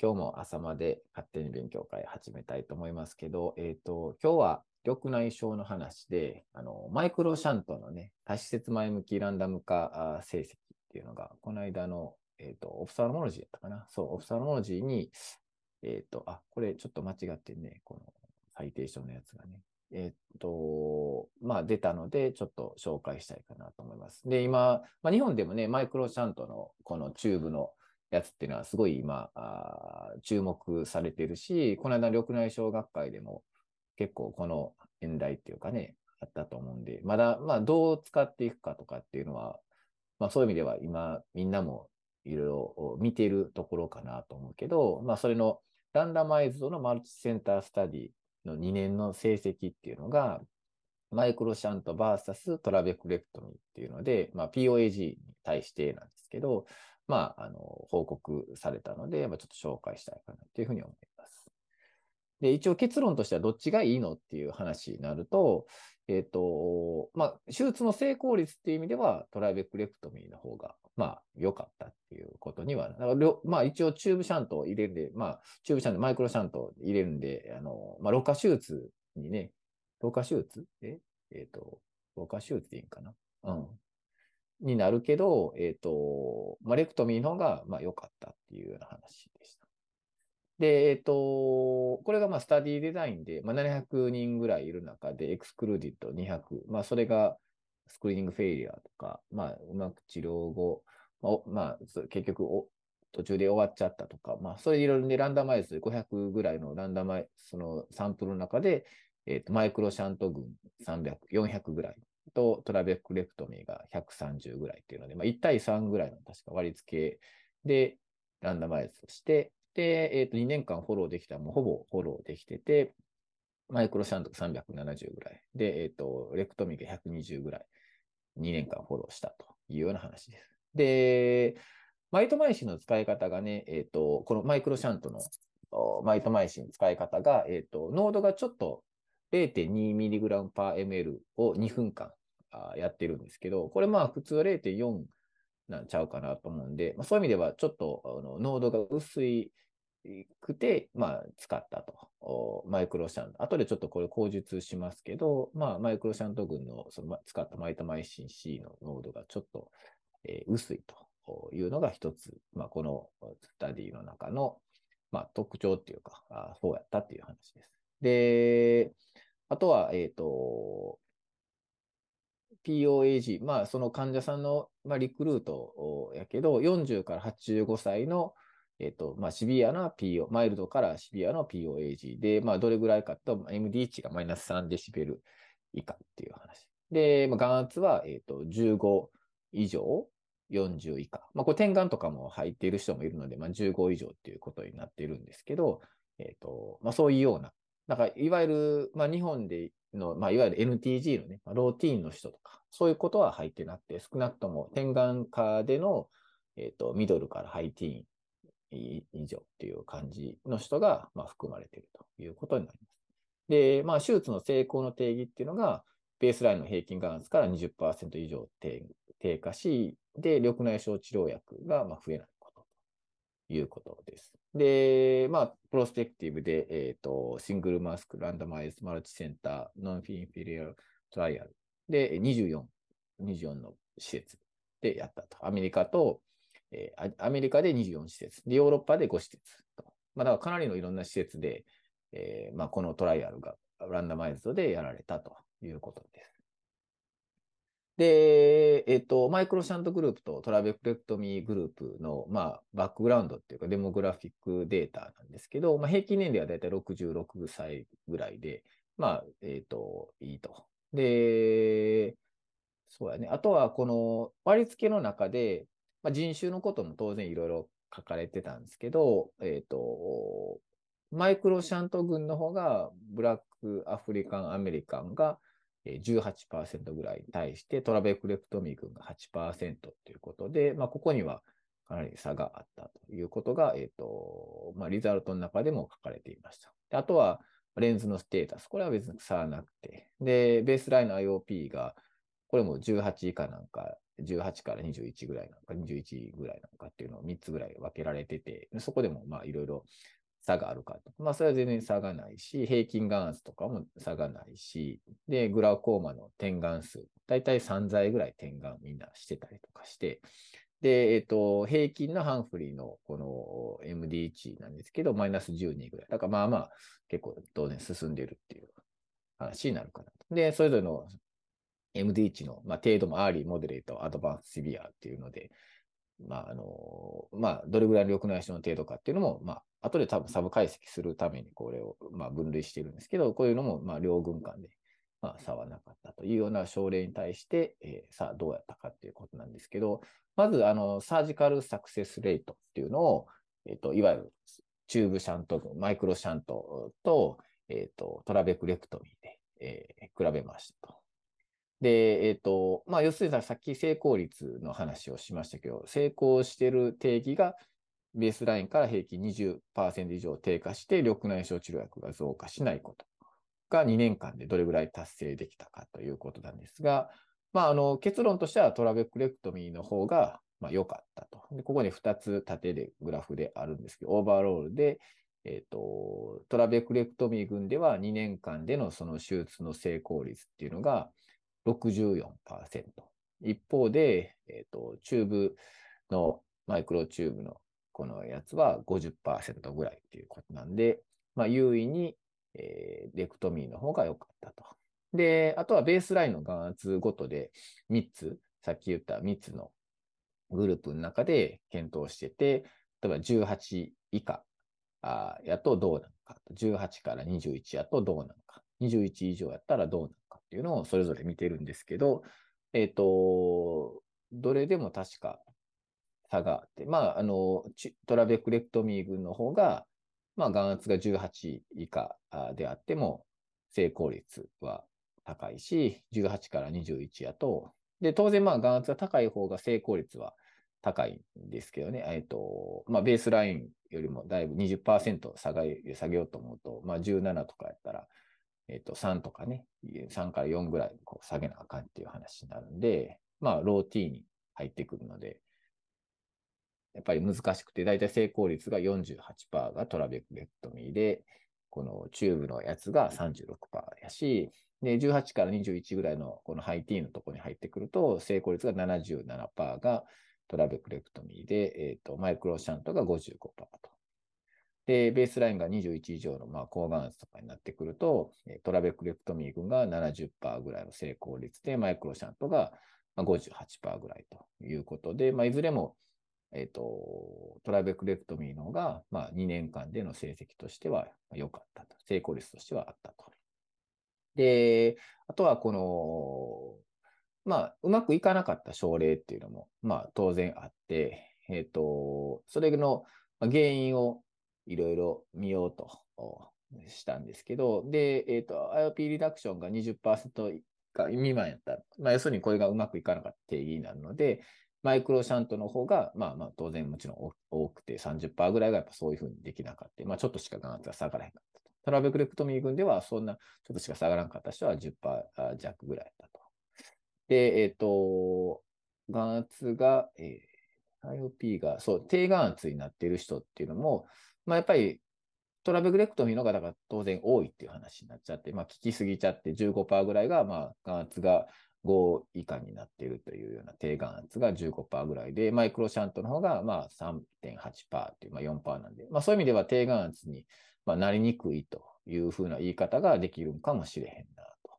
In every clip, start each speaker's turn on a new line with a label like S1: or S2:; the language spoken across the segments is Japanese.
S1: 今日も朝まで勝手に勉強会始めたいと思いますけど、えっ、と、今日は緑内障の話で、あの、マイクロシャントのね、多施設前向きランダム化成績っていうのが、この間の、えっ、と、オフサロモロジーだったかな？そう、オフサロモロジーに、えっ、と、あ、これちょっと間違ってね、このサイテーションのやつがね。えっと、まあ出たので、ちょっと紹介したいかなと思います。で、今、まあ、日本でもね、マイクロシャントのこのチューブのやつっていうのはすごい今、あ注目されてるし、この間、緑内障学会でも結構この演題っていうかね、あったと思うんで、まだ、まあどう使っていくかとかっていうのは、まあそういう意味では今、みんなもいろいろ見てるところかなと思うけど、まあそれのランダマイズドのマルチセンタースタディの2年の成績っていうのが、マイクロシャント VS トラベクレクトミーっていうので、まあ、POAG に対してなんですけど、まあ、あの、報告されたので、まあ、ちょっと紹介したいかなというふうに思います。で、一応結論としてはどっちがいいのっていう話になると、えっ、と、まあ、手術の成功率っていう意味では、トライベクレクトミーの方が、まあ、良かったっていうことには、だからまあ、一応チューブシャントを入れるんで、まあ、チューブシャント、マイクロシャントを入れるんで、あの、まあ、ろ過手術にね、ろ過手術？え？えっ、と、ろ過手術でいいんかな？うん。になるけど、えっ、と、まあ、レクトミーの方が、まあ、良かったっていうような話でした。で、えっ、と、これがまあスタディデザインで、まあ、700人ぐらいいる中で、エクスクルーディット200、まあ、それがスクリーニングフェイリアとか、まあ、うまく治療後、まあ、まあ、結局お、途中で終わっちゃったとか、まあ、それいろいろでランダマイズ500ぐらいのランダマイそのサンプルの中で、えっ、と、マイクロシャント群300、400ぐらいとトラベクレクトミーが130ぐらいっていうので、まあ、1対3ぐらいの確か割り付けでランダマイズして、で、えっ、と、2年間フォローできたらもうほぼフォローできてて、マイクロシャントが370ぐらい。で、えっ、と、レクトミーが120ぐらい。2年間フォローしたというような話です。で、マイトマイシンの使い方がね、えっ、と、このマイクロシャントのマイトマイシンの使い方が、えっ、と、濃度がちょっと 0.2mg per ml を2分間あやってるんですけど、これまあ普通は0.4なんちゃうかなと思うんで、まあ、そういう意味ではちょっとあの濃度が薄いくて、まあ、使ったと。マイクロシャント。後でちょっとこれ口述しますけど、まあ、マイクロシャント群のその使ったマイトマイシン C の濃度がちょっと、えー薄いというのが一つ、まあ、このスタディの中の、まあ、特徴っていうか、あそうやったっていう話です。で、あとは、えっ、と、POAG、まあ、その患者さんの、まあ、リクルートやけど、40から85歳の、えっ、と、まあ、シビアな PO、マイルドからシビアの POAG で、まあ、どれぐらいかと、MD 値がマイナス3デシベル以下っていう話。で、まあ、眼圧は、えっ、と、15以上、40以下。まあ、これ点眼とかも入っている人もいるので、まあ、15以上っていうことになっているんですけど、えっ、と、まあ、そういうような、なんか、いわゆる、まあ、日本での、まあ、いわゆる NTG のね、ローティーンの人とか、そういうことは入ってなくて、少なくとも点眼科での、えっ、と、ミドルからハイティーン以上っていう感じの人が、まあ、含まれているということになります。で、まあ、手術の成功の定義っていうのが、ベースラインの平均眼圧から20%以上低低下し、で、緑内障治療薬が増えないことということです。で、まあ、プロスペクティブで、えっ、と、シングルマスク、ランダマイズ、マルチセンター、ノンフィンフィリアルトライアルで24、24の施設でやったと。アメリカと、えーアメリカで24施設、でヨーロッパで5施設と。まあ、だからかなりのいろんな施設で、えーまあ、このトライアルがランダマイズドでやられたということです。で、えっと、マイクロシャントグループとトラベクレクトミーグループの、まあ、バックグラウンドっていうか、デモグラフィックデータなんですけど、まあ、平均年齢はだいたい66歳ぐらいで、まあ、えっと、いいと。で、そうやね。あとは、この割り付けの中で、まあ、人種のことも当然いろいろ書かれてたんですけど、えっと、マイクロシャント群の方が、ブラック、アフリカン、アメリカンが18%ぐらいに対して、トラベクレクトミー群が8%ということで、まあ、ここにはかなり差があったということが、えっ、と、まあ、リザルトの中でも書かれていました。あとは、レンズのステータス。これは別に差はなくて。で、ベースラインの IOP が、これも18以下なんか18から21ぐらいなのか、21ぐらいなのかっていうのを3つぐらい分けられてて、そこでもまあいろいろ差があるかと。まあそれは全然差がないし、平均眼圧とかも差がないし、で、 glaucoma の点眼数、だいたい3剤ぐらい点眼みんなしてたりとかして、で、えっ、と、平均のハンフリーのこの MD 値なんですけど、マイナス12ぐらい。だからまあまあ、結構当然進んでるっていう話になるかなと。で、それぞれの MD 値の、まあ、程度も early、moderate、advance、severe っていうので、まあ、あの、まあ、どれぐらいの緑内障の程度かっていうのも、まあ、後で多分サブ解析するためにこれを、まあ、分類しているんですけど、こういうのも、まあ、両軍間で、まあ、差はなかったというような症例に対して、えー、さあ、どうやったかっていうことなんですけど、まず、あの、サージカルサクセスレートっていうのを、えっ、ー、と、いわゆるチューブシャント、マイクロシャントと、えっ、ー、と、トラベクレクトミーで、えー、比べましたと。で、えっ、ー、と、まあ、要するにさっき成功率の話をしましたけど、成功してる定義がベースラインから平均20%以上低下して、緑内障治療薬が増加しないことが2年間でどれぐらい達成できたかということなんですが、まあ、あの結論としてはトラベクレクトミーの方がまあ良かったと。でここに2つ縦でグラフであるんですけど、オーバーロールで、えっ、ー、と、トラベクレクトミー群では2年間でのその手術の成功率っていうのが64%。一方で、え、ー、と、チューブの、マイクロチューブのこのやつは50%ぐらいっていうことなんで、まあ、優位に、えー、レクトミーの方が良かったと。で、あとはベースラインの眼圧ごとで3つ、さっき言った3つのグループの中で検討してて、例えば18以下やとどうなのか、18から21やとどうなのか、21以上やったらどうなのかっていうのをそれぞれ見てるんですけど、えっ、ー、と、どれでも確か差があって、まあ、あの、トラベクレクトミー群の方が、まあ、眼圧が18以下であっても、成功率は高いし、18から21やと、で、当然まあ眼圧が高い方が成功率は高いんですけどね、えっと、まあベースラインよりもだいぶ20%下げ下げようと思うと、まあ17とかやったら、えっと3とかね、3から4ぐらいこう下げなあかんっていう話になるんで、まあ low teen に入ってくるので、やっぱり難しくて、だいたい成功率が48%が trabeculectomy で、このチューブのやつが36%やし、で、18から21ぐらいのこの high teen のところに入ってくると、成功率が77%が trabeculectomy で、えっ、ー、と、マイクロシャントが55%と。で、ベースラインが21以上の、まあ、抗がん圧とかになってくると、トラベクレクトミー群が70%ぐらいの成功率で、マイクロシャントが58%ぐらいということで、まあ、いずれも、えっ、ー、と、トラベクレクトミーの方が、まあ、2年間での成績としては良かったと。成功率としてはあったと。で、あとはこの、まあ、うまくいかなかった症例っていうのも、まあ、当然あって、えっ、ー、と、それの原因をいろいろ見ようとしたんですけど、で、えっ、ー、と、IOP リダクションが20%未満やった。まあ、要するにこれがうまくいかなかった定義になるので、マイクロシャントの方が、まあまあ当然もちろん多くて30%ぐらいがやっぱそういうふうにできなかった。まあちょっとしか眼圧が下がらへんかった。トラベクレクトミー群ではそんなちょっとしか下がらんかった人は10%弱ぐらいだと。で、えっ、ー、と、眼圧が、えー、IOP が、そう、低眼圧になっている人っていうのも、まあ、やっぱりトラベクレクトミーの方が当然多いっていう話になっちゃって、まあ、効きすぎちゃって15%ぐらいが、まあ、眼圧が5以下になっているというような低眼圧が15%ぐらいで、マイクロシャントの方がまあ3.8%っていう、まあ、4%なんで、まあ、そういう意味では低眼圧にまあなりにくいというふうな言い方ができるかもしれへんなと。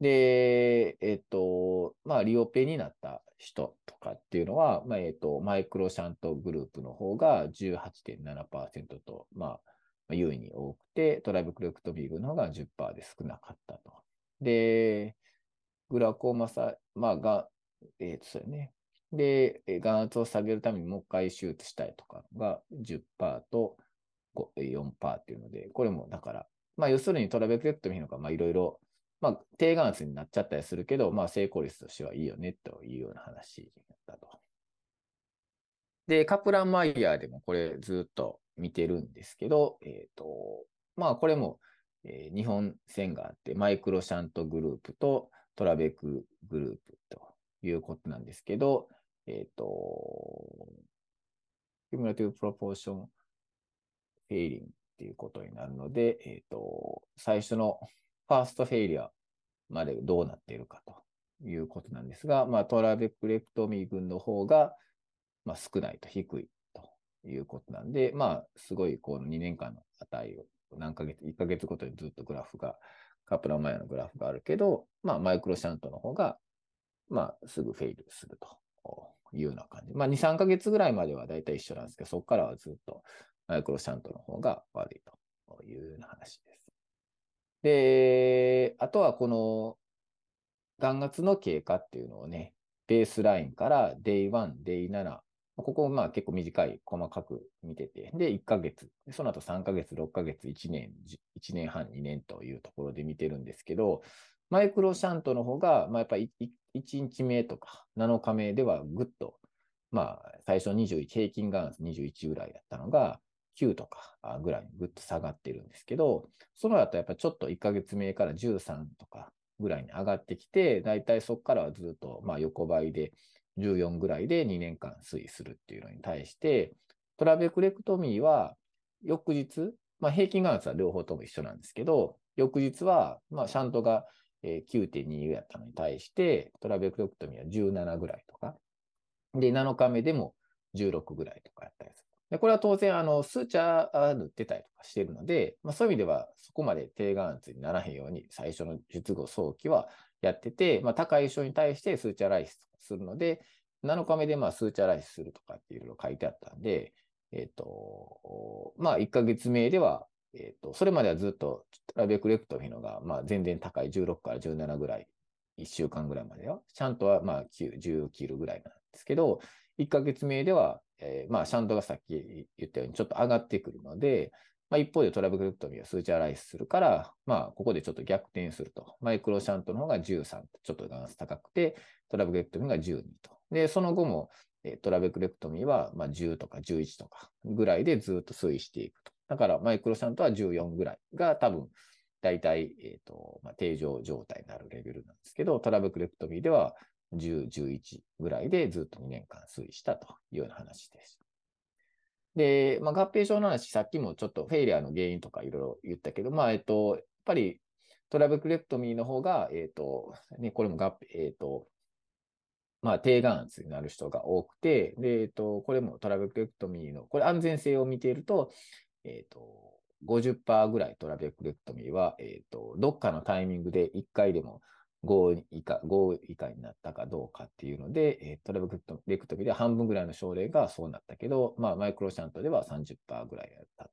S1: で、えっと、まあ、リオペになった人とかっていうのは、まあ、えっと、マイクロシャントグループの方が18.7%と、まあ、優位に多くて、トライブクレクトビーグの方が10%で少なかったと。で、グラコーマサ、まあ、が、えっ、ー、と、それね。で、眼圧を下げるためにもう一回手術したいとかが10%と4%っていうので、これもだから、まあ、要するにトラベクレクトミーのが、まあ、いろいろ、まあ、低眼圧になっちゃったりするけど、まあ、成功率としてはいいよね、というような話だと。で、カプランマイヤーでもこれずっと見てるんですけど、えっ、ー、と、まあ、これも、えー、日本線があって、マイクロシャントグループと、トラベクグループということなんですけど、えっ、と、cumulative proportion failing っていうことになるので、えっ、と、最初のファーストフェイリアまでどうなっているかということなんですが、まあ、トラベクレクトミー群の方が、まあ、少ないと低いということなんで、まあ、すごいこの2年間の値を何ヶ月、1ヶ月ごとにずっとグラフが、カプラマヤのグラフがあるけど、まあ、マイクロシャントの方が、まあ、すぐフェイルするというような感じ。まあ、2、3ヶ月ぐらいまではだいたい一緒なんですけど、そこからはずっとマイクロシャントの方が悪いというような話です。で、あとはこの眼圧の経過っていうのをね、ベースラインから Day1、Day7、ここまあ結構短い、細かく見てて、で、1ヶ月、その後3ヶ月、6ヶ月、1年、1年半、2年というところで見てるんですけど、マイクロシャントの方が、まあ、やっぱり 1, 日目とか7日目ではぐっと、まあ、最初21、平均眼圧21ぐらいだったのが、9とかぐらいにぐっと下がってるんですけど、その後やっぱちょっと1ヶ月目から13とかぐらいに上がってきて、だいたいそこからはずっとまあ横ばいで14ぐらいで2年間推移するっていうのに対して、トラベクレクトミーは翌日、まあ、平均眼圧は両方とも一緒なんですけど、翌日は、まあ、シャントが9.2やったのに対して、トラベクレクトミーは17ぐらいとか、で、7日目でも16ぐらいとかやったりする。でこれは当然、あの、スーチャー塗ってたりとかしてるので、まあ、そういう意味では、そこまで低眼圧にならへんように、最初の術後早期はやってて、まあ、高い人に対してスーチャーライスするので、7日目でまあスーチャーライスするとかっていろいろ書いてあったんで、えっ、ー、と、まあ、1ヶ月目では、えっ、ー、と、それまではずっとトラベクレクトミーのが、まあ、全然高い16から17ぐらい、1週間ぐらいまでは、ちゃんとはまあ9、10切るぐらいなんですけど、1ヶ月目では、えー、まあ、シャントがさっき言ったようにちょっと上がってくるので、まあ、一方でトラベクレクトミーはスーチャーライスするから、まあ、ここでちょっと逆転すると。マイクロシャントの方が13ちょっと眼圧高くて、トラベクレクトミーが12と。で、その後も、えトラベクレクトミーはま10とか11とかぐらいでずっと推移していくと。だからマイクロシャントは14ぐらいが多分、大体、えっ、ー、と、まあ、定常状態になるレベルなんですけど、トラベクレクトミーでは10、11ぐらいでずっと2年間推移したというような話です。で、まあ、合併症の話、さっきもちょっとフェイリアの原因とかいろいろ言ったけど、まあ、えっと、やっぱりトラベクレクトミーの方が、えっと、ね、これも合併、えっと、まあ、低眼圧になる人が多くて、で、えっと、これも trabeculectomy の、これ安全性を見ていると、えっと、50%ぐらい trabeculectomy は、えっと、どっかのタイミングで1回でも5以下、5以下になったかどうかっていうので、えー、 trabeculectomy で半分ぐらいの症例がそうなったけど、まあ、マイクロシャントでは30%ぐらいやったと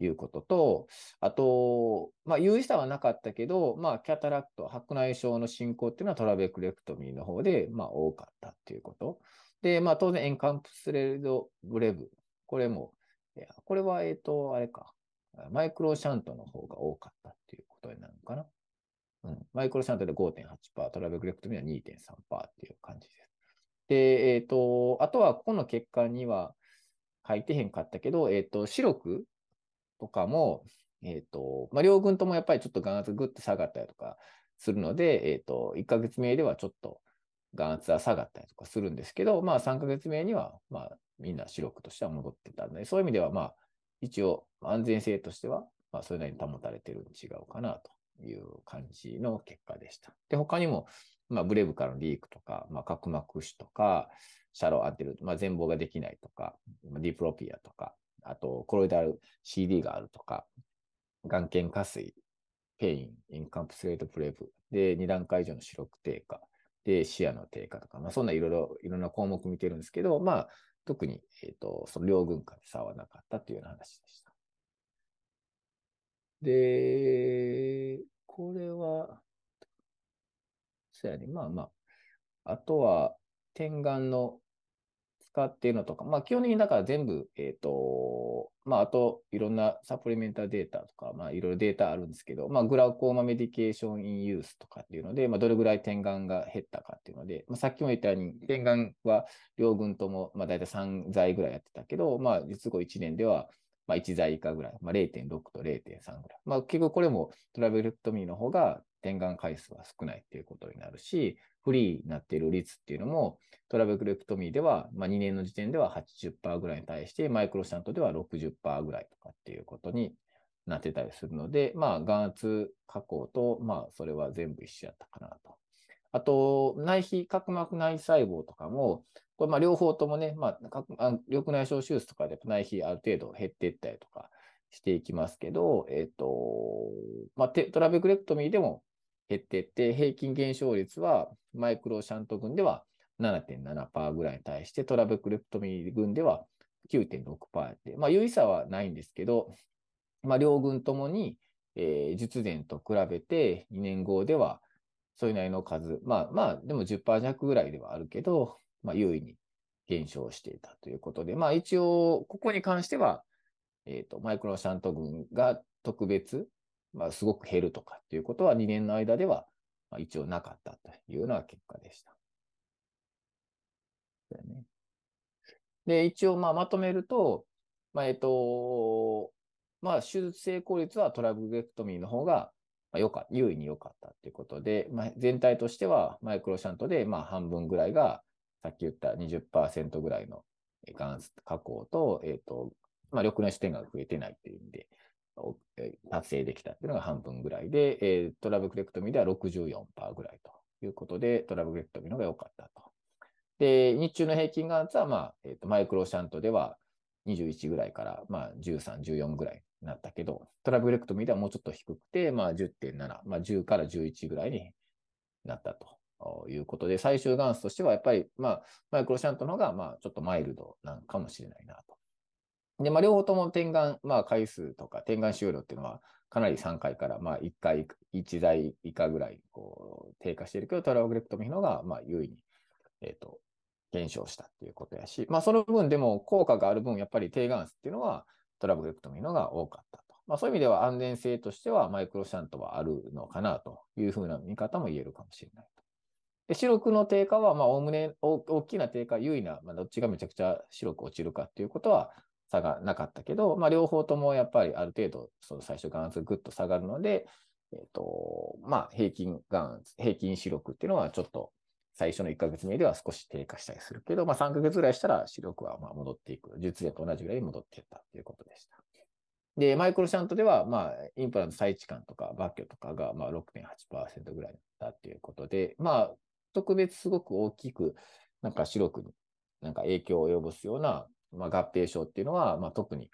S1: いうことと、あと、まあ、有意差はなかったけど、まあ、 cataract、白内障の進行っていうのは trabeculectomy の方で、まあ、多かったっていうこと。で、まあ、当然、エンカンプスレードブレブ、これも、これは、えっ、ー、と、あれか、マイクロシャントの方が多かったっていうことになるのかな。うん、マイクロシャントで5.8%、トラベクレクトミは2.3%っていう感じです。で、えっ、ー、と、あとはここの結果には書いてへんかったけど、えっ、ー、と、白くとかも、えっ、ー、と、まあ、両軍ともやっぱりちょっと眼圧ぐっと下がったりとかするので、えっ、と、1ヶ月目ではちょっと眼圧は下がったりとかするんですけど、まあ、3ヶ月目には、まあ、みんな白くとしては戻ってたので、そういう意味では、まあ、一応、安全性としては、まあ、それなりに保たれてるに違うかなという感じの結果でした。で、他にも、まあ、ブレブからのリークとか、まあ、角膜腫とか、シャロー当てる、まあ、全貌ができないとか、ディプロピアとか、あと、コロイダル CD があるとか、眼瞼下垂、pain、encapsulated bleb、で、2段階以上の視力低下、で、視野の低下とか、まあ、そんないろいろ、いろんな項目見てるんですけど、まあ、特に、えっ、ー、と、その両群間で差はなかったというような話でした。で、これは、そうやね。まあまあ。あとは、点眼の使っているのとか、まあ基本的にだから全部、えっ、ー、と、まああといろんな supplemental data とか、まあいろいろデータあるんですけど、まあ glaucoma medication in use とかっていうので、まあどれぐらい点眼が減ったかっていうので、まあさっきも言ったように、点眼は両軍とも、まあ大体3剤ぐらいやってたけど、まあ実後1年では、まあ、1剤以下ぐらい、まあ、0.6と0.3ぐらい。まあ、結局これもトラベルクトミーの方が点眼回数は少ないっていうことになるし、フリーになっている率っていうのも、トラベクレクトミーでは、まあ、2年の時点では80%ぐらいに対して、マイクロシャントでは60%ぐらいとかっていうことになってたりするので、まあ、眼圧加工と、まあ、それは全部一緒やったかなと。あと、内皮、角膜内細胞とかも、これまあ両方ともね、まあ、緑内障手術とかで内皮ある程度減っていったりとかしていきますけど、えっ、ー、と、まあ、トラベクレクトミーでも減っていって、平均減少率はマイクロシャント群では7.7%ぐらいに対して、トラベクレクトミー群では9.6%で、まあ、有意差はないんですけど、まあ、両軍ともに、えー、術前と比べて2年後ではそれなりの数、まあまあ、でも10%弱ぐらいではあるけど、まあ、優位に減少していたということで、まあ一応、ここに関しては、えっ、ー、と、マイクロシャント群が特別、まあすごく減るとかっていうことは2年の間では、まあ、一応なかったというような結果でした。ね、で、一応、まあまとめると、まあえっ、ー、と、まあ手術成功率はトラブルクトミーの方がまあ、よか優位に良かったということで、まあ、全体としてはマイクロシャントでまあ半分ぐらいが、さっき言った20%ぐらいのガン加工と、えっ、ー、と、まあ、緑内視点が増えてないという意味で、達成できたっていうのが半分ぐらいで、えー、トラブクレクトミーでは64%ぐらいということで、トラブクレクトミーの方が良かったと。で、日中の平均眼圧は、まあ、えーと、マイクロシャントでは21ぐらいから、まあ、13、14ぐらいになったけど、トラブレクトミーではもうちょっと低くて、まあ、10.7、まあ、10から11ぐらいになったということで、最終眼数としてはやっぱり、まあ、マイクロシャントの方が、まあ、ちょっとマイルドなのかもしれないなと。で、まあ、両方とも点眼、まあ、回数とか点眼終了っていうのは、かなり3回から、まあ、1回、1台以下ぐらい、こう、低下しているけど、トラブレクトミの方が、まあ、優位に、えっ、ー、と、減少したっていうことやし、まあ、その分でも効果がある分、やっぱり低眼数っていうのは、トラブルクトミーのが多かったと。まあ、そういう意味では安全性としてはマイクロシャントはあるのかなというふうな見方も言えるかもしれない。で視力の低下は、まあ、おおむね大きな低下、優位な、まあ、どっちがめちゃくちゃ白く落ちるかっていうことは差がなかったけど、まあ、両方ともやっぱりある程度、その最初眼圧がぐっと下がるので、えっ、ー、と、まあ、平均眼圧、平均視力っていうのはちょっと最初の1ヶ月目では少し低下したりするけど、まあ、3ヶ月ぐらいしたら視力はま戻っていく。術前と同じぐらいに戻っていったということでした。で、マイクロシャントでは、まあ、インプラント再置換とか、バッキョとかが、まあ、6.8%ぐらいだったということで、まあ、特別すごく大きく、なんか白くなんか影響を及ぼすような、まあ、合併症っていうのは、まあ、特に、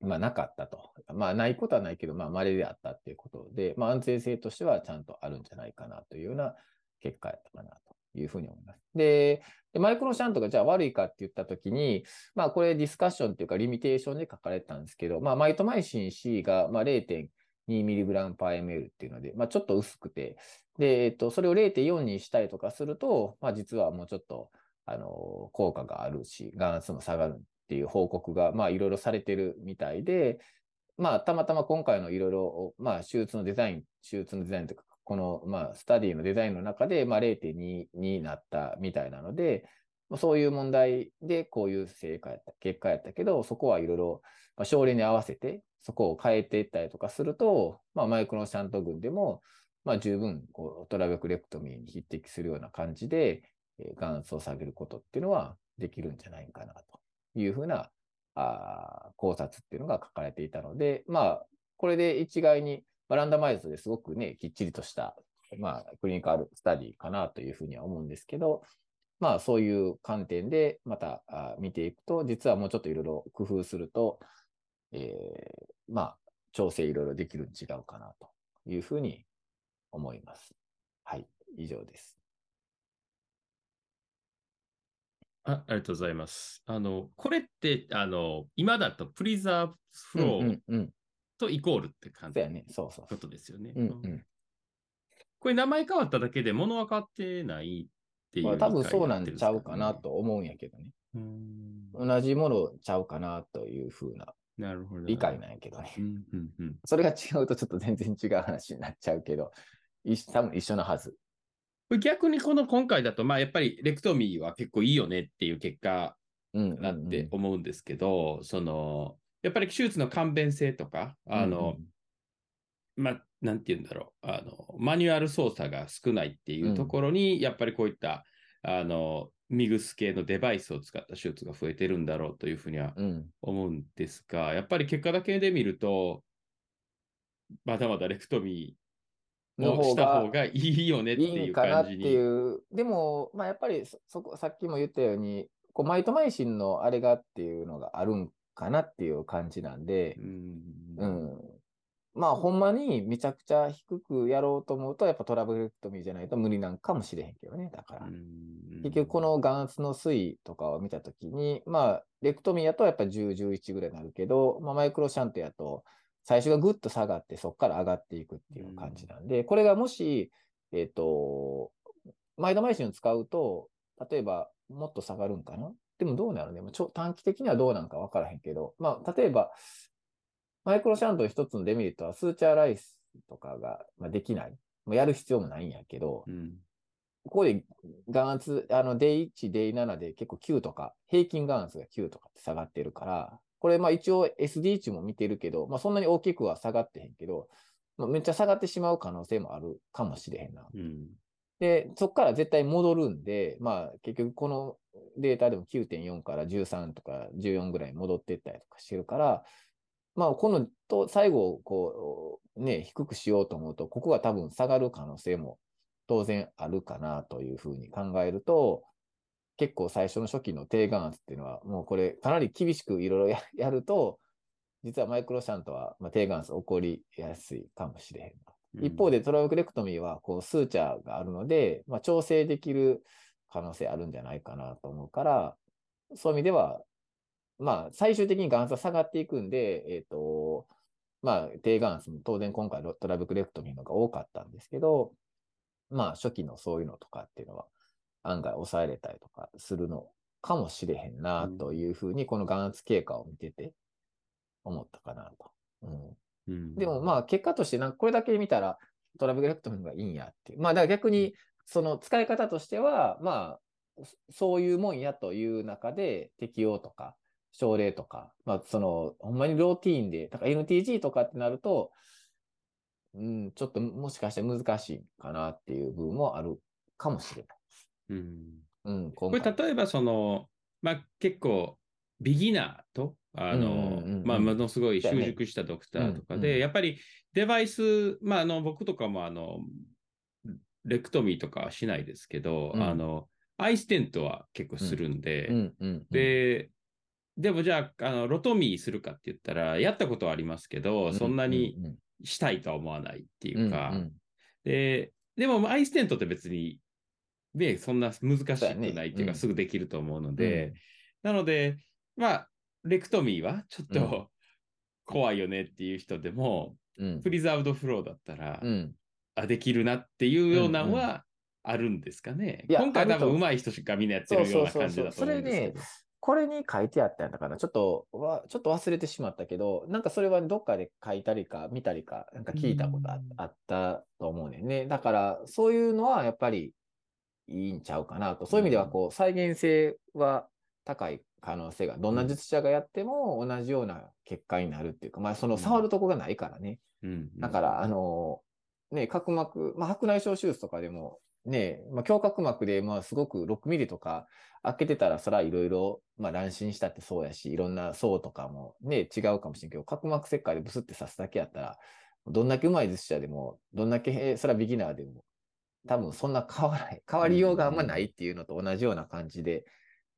S1: まあ、なかったと。まあ、ないことはないけど、まあ、稀であったっていうことで、まあ、安全性としてはちゃんとあるんじゃないかなというような結果やったかなというふうに思います。で、でマイクロシャントがじゃあ悪いかって言ったときに、まあ、これディスカッションっていうか、リミテーションで書かれてたんですけど、まあ、マイトマイシン C が、まあ、0.9 2mg/ml っていうので、まあ、ちょっと薄くて、で、えっと、それを0.4にしたりとかすると、まあ、実はもうちょっと、あの、効果があるし、眼圧も下がるっていう報告が、まあ、いろいろされてるみたいで、まあ、たまたま今回のいろいろ、まあ、手術のデザイン、手術のデザインとか、この、まあ、スタディのデザインの中で、まあ、0.2になったみたいなので、まあそういう問題でこういう成果やった、結果やったけど、そこはいろいろ、まあ、症例に合わせて、そこを変えていったりとかすると、まあ、マイクロシャント群でも、まあ、十分こうトラベクレクトミーに匹敵するような感じで、えー、眼圧を下げることっていうのはできるんじゃないかなというふうなあ考察っていうのが書かれていたので、まあ、これで一概にまあ、ランダマイズですごくね、きっちりとした、まあ、クリニカルスタディかなというふうには思うんですけど、まあ、そういう観点でまた見ていくと、実はもうちょっといろいろ工夫すると、えー、まあ、調整いろいろできるに違うかなというふうに思います。はい、以上です。
S2: あありがとうございます。あの、これって、あの、今だとプリザーフローとイコールって感じ。
S1: そうやね。そうそう。
S2: ことですよね。うんうん、これ名前変わっただけで物は変わってないっていう、まあ、
S1: 多分そうなんちゃうかなと思うんやけどね。同じものちゃうかなというふうな理解なんやけどね。うんうんうん、それが違うとちょっと全然違う話になっちゃうけど、多分一緒なはず。
S2: 逆にこの今回だと、まあやっぱりレクトミーは結構いいよねっていう結果だって思うんですけど、うんうんうん、その、やっぱり手術の簡便性とか、あの、うん、まあ、なんて言うんだろう、あの、マニュアル操作が少ないっていうところに、うん、やっぱりこういった、あの、ミグス系のデバイスを使った手術が増えてるんだろうというふうには思うんですが、うん、やっぱり結果だけで見ると、まだまだレクトミーのした方がいいよねっていう感じに。いいかなっていう。
S1: でも、まあ、やっぱりそこ、さっきも言ったように、こうマイトマイシンのあれがっていうのがあるんかなっていう感じなんで、うん、うん、まあ、ほんまにめちゃくちゃ低くやろうと思うと、やっぱトラブルレクトミーじゃないと無理なんかもしれへんけどね。だから、結局この眼圧の推移とかを見たときに、まあ、レクトミーやとやっぱ10、11ぐらいになるけど、まあ、マイクロシャントやと、最初がぐっと下がって、そこから上がっていくっていう感じなんで、これがもし、えっ、ー、と、マイドマイシンを使うと、例えば、もっと下がるんかな？でもどうなるね？短期的にはどうなんかわからへんけど、まあ、例えば、マイクロシャントの一つのデメリットは、スーチャーライスとかができない。もうやる必要もないんやけど、うん、ここで眼圧、あの、デイ1、デイ7で結構9とか、平均眼圧が9とかって下がってるから、これ、まあ一応 SD 値も見てるけど、まあそんなに大きくは下がってへんけど、まあ、めっちゃ下がってしまう可能性もあるかもしれへんな。うん、で、そこから絶対戻るんで、まあ結局このデータでも9.4から13とか14ぐらい戻っていったりとかしてるから、まあこのと最後こうね、低くしようと思うと、ここが多分下がる可能性も当然あるかなというふうに考えると、結構最初の初期の低眼圧っていうのは、もうこれかなり厳しくいろいろやると、実はマイクロシャントは、まあ、低眼圧起こりやすいかもしれへんうん、一方でトラウクレクトミーはこうスーチャーがあるので、まあ、調整できる可能性あるんじゃないかなと思うから、そういう意味では、まあ、最終的に眼圧は下がっていくんで、えっ、ー、と、まあ、低眼圧も当然今回トラブクレクトミーのが多かったんですけど、まあ、初期のそういうのとかっていうのは、案外抑えれたりとかするのかもしれへんなというふうに、この眼圧経過を見てて思ったかなと。うん、でもまあ結果としてなんかこれだけ見たらトラブルレクトミンがいいんやっていう。まあだから逆にその使い方としては、まあそういうもんやという中で適用とか症例とか、まあそのほんまにローティーンで、だから NTG とかってなると、うん、ちょっともしかして難しいかなっていう部分もあるかもしれない。うん。
S2: うん、これ例えばその、まあ結構ビギナーと、あの、まあものすごい習熟したドクターとかで、ねやっぱりデバイス、まああの僕とかもあの、レクトミーとかはしないですけど、あの、アイステントは結構するんで、で、でもじゃあ、あの、ロトミーするかって言ったら、やったことはありますけど、そんなにしたいとは思わないっていうか、で、でもアイステントって別にで、そんな難しくないっていうか、すぐできると思うので、なので、まあ、レクトミーはちょっと、怖いよねっていう人でも、プリザーブドフローだったら、あ、できるなっていうようなのはあるんですかね。今回多分上手い人しかみんなやってるような感じだと思うんですけど。それね、
S1: これに書いてあったんだから、ちょっとわ、ちょっと忘れてしまったけど、なんかそれはどっかで書いたりか見たりか、なんか聞いたことあったと思うねんね。だから、そういうのはやっぱりいいんちゃうかなと。そういう意味では、こう、再現性は高い可能性が、どんな術者がやっても同じような結果になるっていうか、まあ、その触るとこがないからね。だから、あの、ね、角膜、まあ、白内障手術とかでも、ね、まあ、胸角膜で、まあ、すごく6ミリとか開けてたら、そらいろいろ、まあ、乱心したってそうやし、いろんな層とかもね、違うかもしれんけど、角膜切開でブスって刺すだけやったら、どんだけ上手い術者でも、どんだけ、それはビギナーでも、多分そんな変わらない、変わりようがあんまないっていうのと同じような感じで、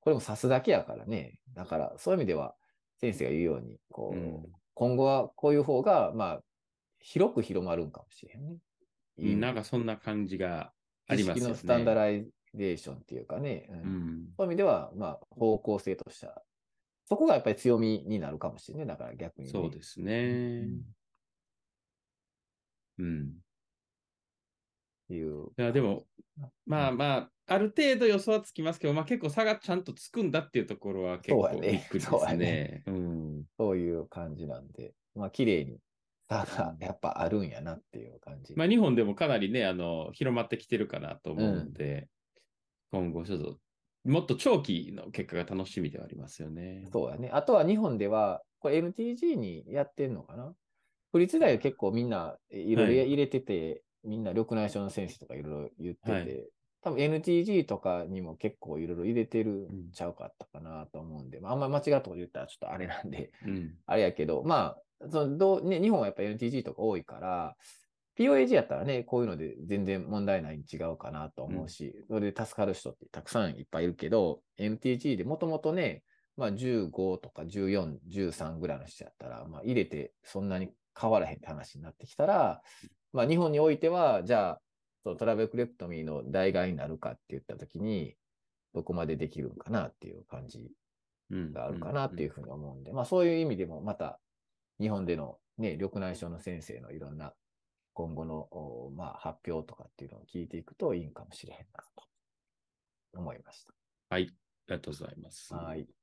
S1: これも指すだけやからね。だから、そういう意味では、先生が言うように、こう、うん、今後はこういう方が、まあ、広く広まるんかもしれんね。
S2: なんかそんな感じがあります
S1: ね。のスタンダライゼーションっていうかね。そういう意味では、まあ、方向性としては、そこがやっぱり強みになるかもしれない。だから逆に、ね、
S2: そうですね。うん、うん
S1: ていう。
S2: いや、でも、まあまあ、ある程度予想はつきますけど、まあ結構差がちゃんとつくんだっていうところは結構びっくりですね。そうね
S1: うん、そういう感じなんで、まあ綺麗に差がやっぱあるんやなっていう感じ。
S2: まあ日本でもかなりね、あの、広まってきてるかなと思うので、うん、今後ちょっともっと長期の結果が楽しみではありますよね。
S1: そうやね。あとは日本では、これ NTG にやってんのかな？府立大結構みんないろいろ入れてて、はい、みんな緑内障の先生とかいろいろ言ってて、はい、多分 NTG とかにも結構いろいろ入れてるんちゃうかったかなと思うんで、うん、まあ、あんまり間違ったこと言ったらちょっとあれなんで、うん、あれやけど、まあ、そのどうね、日本はやっぱ NTG とか多いから、POAG やったらね、こういうので全然問題ないに違うかなと思うし、うん、それで助かる人ってたくさんいっぱいいるけど、NTG でもともとね、まあ15とか14、13ぐらいの人やったら、まあ入れてそんなに変わらへんって話になってきたら、まあ日本においては、じゃあ、そのトラベルクレプトミーの代替になるかって言ったときに、どこまでできるんかなっていう感じがあるかなっていうふうに思うんで、まあそういう意味でもまた日本でのね、緑内障の先生のいろんな今後の、まあ、発表とかっていうのを聞いていくといいんかもしれへんなと思いました。
S2: はい、ありがとうございます。
S1: はい。